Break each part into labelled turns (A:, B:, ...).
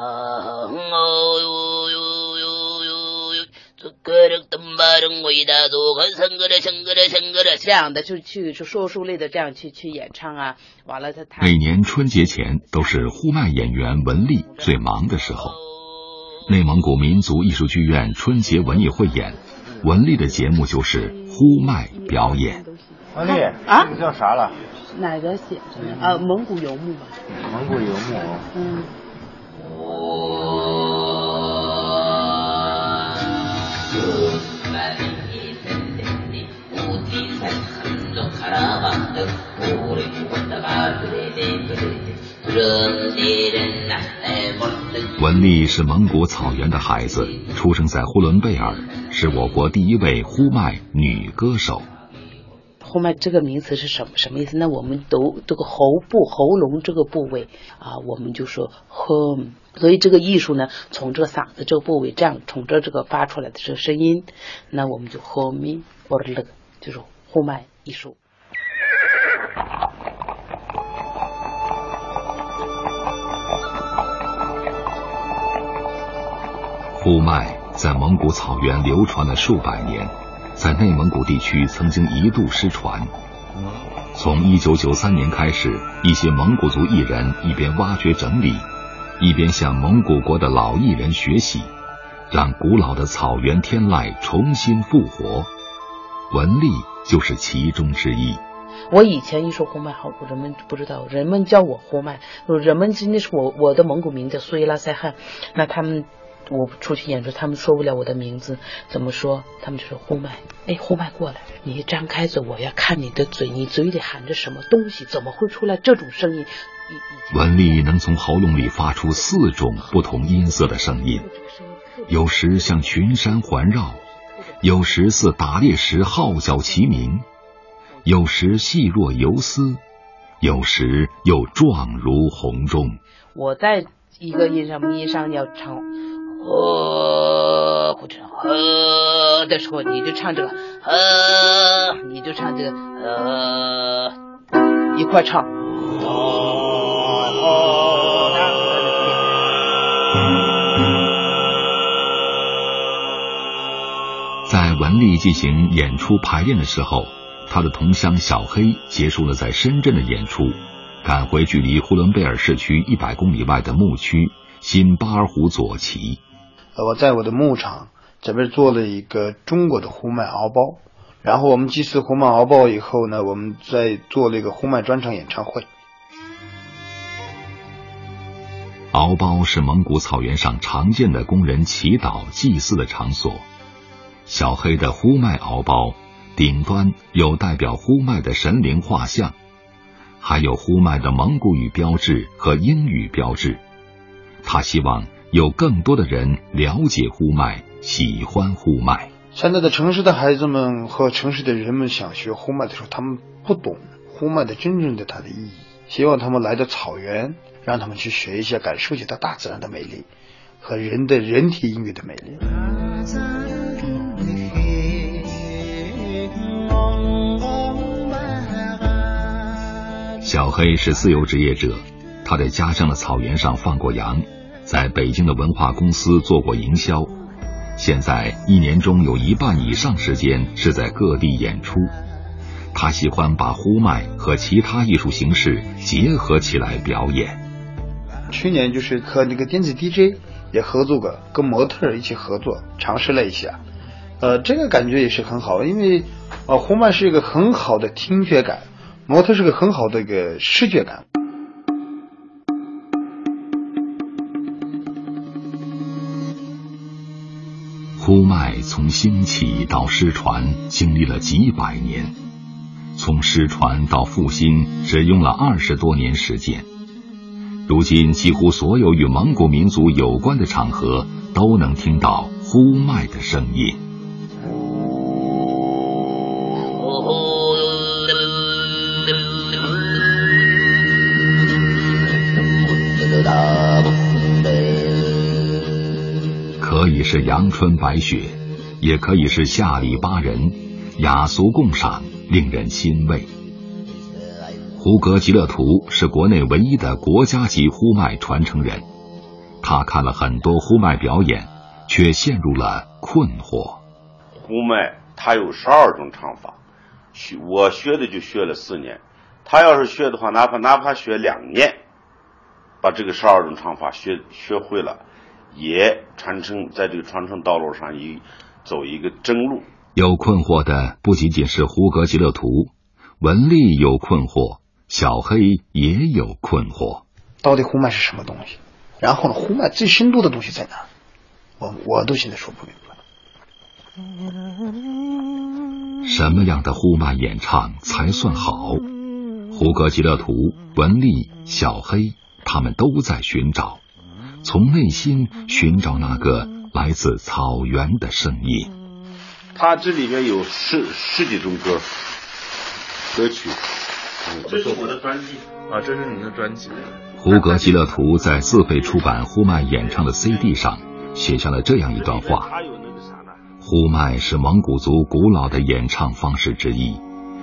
A: 哦哟哟哟哟哟，这个人登巴人伟大做个生个的生个的生个的，
B: 这样的就去就说书类的这样去去演唱啊，完了他他
C: 每年春节前都是呼麦演员文丽最忙的时候。内蒙古民族艺术剧院春节文艺汇演，文丽的节目就是呼麦表演。
D: 文丽啊，这个叫啥了？
B: 哪个写着呢？啊，蒙古游牧吧。
D: 蒙古游牧。嗯。
C: 文丽是蒙古草原的孩子，出生在呼伦贝尔，是我国第一位呼麦女歌手。
B: 呼麦这个名词是什么什么意思？那我们都这个喉部喉咙这个部位啊，我们就说 home。所以这个艺术呢，从这个嗓子这个部位这样从这这个发出来的这个声音，那我们就 home 或者那个就是呼麦艺术。
C: 呼麦在蒙古草原流传了数百年，在内蒙古地区曾经一度失传。从一九九三年开始，一些蒙古族艺人一边挖掘整理，一边向蒙古国的老艺人学习，让古老的草原天籁重新复活。文丽就是其中之一。
B: 我以前一说呼麦，好人们不知道，人们叫我呼麦，人们那是我我的蒙古名叫苏伊拉塞汗，那他们。我出去演出，他们说不了我的名字，怎么说？他们就说呼麦，哎，呼麦过来，你张开嘴，我要看你的嘴，你嘴里含着什么东西？怎么会出来这种声音？
C: 文丽能从喉咙里发出四种不同音色的声音，有时像群山环绕，有时似打猎时号角齐鸣，有时细若游丝，有时又壮如红钟。
B: 我在一个音上咪上要唱。呃，或者呃的时候，你就唱这个呃，你就唱这个呃，一块唱。
C: 在文丽进行演出排练的时候，他的同乡小黑结束了在深圳的演出，赶回距离呼伦贝尔市区一百公里外的牧区新巴尔虎左旗。
D: 我在我的牧场这边做了一个中国的呼麦敖包，然后我们祭祀呼麦敖包以后呢，我们再做了一个呼麦专场演唱会。
C: 敖包是蒙古草原上常见的工人祈祷祭祀的场所。小黑的呼麦敖包顶端有代表呼麦的神灵画像，还有呼麦的蒙古语标志和英语标志。他希望。有更多的人了解呼麦，喜欢呼麦。
D: 现在的城市的孩子们和城市的人们想学呼麦的时候，他们不懂呼麦的真正的它的意义。希望他们来到草原，让他们去学一下，感受一下它大自然的美丽和人的人体音乐的美丽。
C: 小黑是自由职业者，他在家乡的草原上放过羊。在北京的文化公司做过营销，现在一年中有一半以上时间是在各地演出。他喜欢把呼麦和其他艺术形式结合起来表演。
D: 去年就是和那个电子 DJ 也合作过，跟模特一起合作，尝试了一下。呃，这个感觉也是很好，因为呃，呼麦是一个很好的听觉感，模特是个很好的一个视觉感。
C: 呼麦从兴起到失传，经历了几百年；从失传到复兴，只用了二十多年时间。如今，几乎所有与蒙古民族有关的场合，都能听到呼麦的声音。是阳春白雪，也可以是下里巴人，雅俗共赏，令人欣慰。胡格吉勒图是国内唯一的国家级呼麦传承人，他看了很多呼麦表演，却陷入了困惑。
E: 呼麦它有十二种唱法，学我学的就学了四年，他要是学的话，哪怕哪怕学两年，把这个十二种唱法学学会了，也传承在这个传承道路上一走一个正路。
C: 有困惑的不仅仅是胡格吉勒图，文丽有困惑，小黑也有困惑。
D: 到底呼麦是什么东西？然后呢，呼麦最深度的东西在哪？我我都现在说不明白。
C: 什么样的呼麦演唱才算好？胡格吉勒图、文丽、小黑，他们都在寻找，从内心寻找那个来自草原的声音。
E: 它这里面有十十几种歌歌曲。
F: 这是我的专辑啊，这是您的专辑。
C: 胡格吉勒图在自费出版呼麦演唱的 CD 上写下了这样一段话：呼麦是蒙古族古老的演唱方式之一，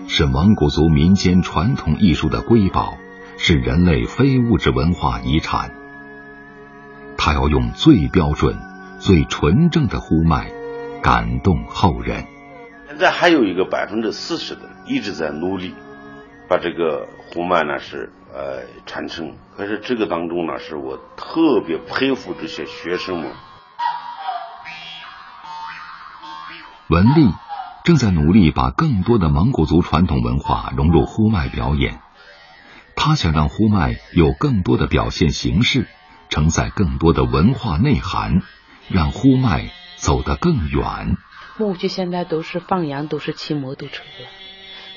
C: 是蒙古族民间传统艺术的瑰宝，是人类非物质文化遗产。他要用最标准、最纯正的呼麦感动后人。
E: 现在还有一个百分之四十的一直在努力。把这个呼麦呢是呃传承，可是这个当中呢是我特别佩服这些学生们。
C: 文丽正在努力把更多的蒙古族传统文化融入呼麦表演，他想让呼麦有更多的表现形式，承载更多的文化内涵，让呼麦走得更远。
B: 牧区现在都是放羊，都是骑摩托车了，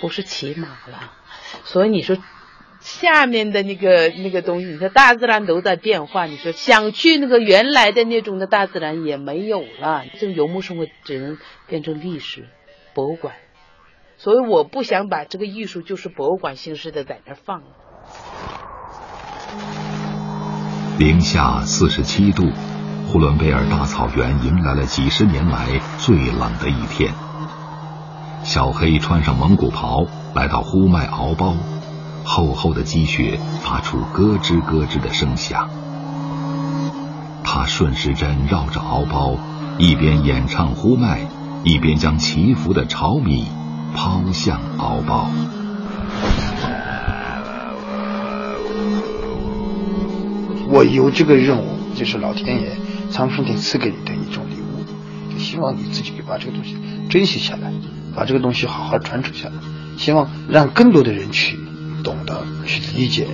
B: 不是骑马了。所以你说，下面的那个那个东西，你说大自然都在变化。你说想去那个原来的那种的大自然也没有了，这种游牧生活只能变成历史博物馆。所以我不想把这个艺术就是博物馆形式的在那放。
C: 零下四十七度，呼伦贝尔大草原迎来了几十年来最冷的一天。小黑穿上蒙古袍。来到呼麦敖包，厚厚的积雪发出咯吱咯吱的声响。他顺时针绕着敖包，一边演唱呼麦，一边将祈福的炒米抛向敖包。
D: 我有这个任务，就是老天爷、苍生天赐给你的一种礼物，希望你自己把这个东西珍惜下来，把这个东西好好传承下来。希望让更多的人去懂得、去理解。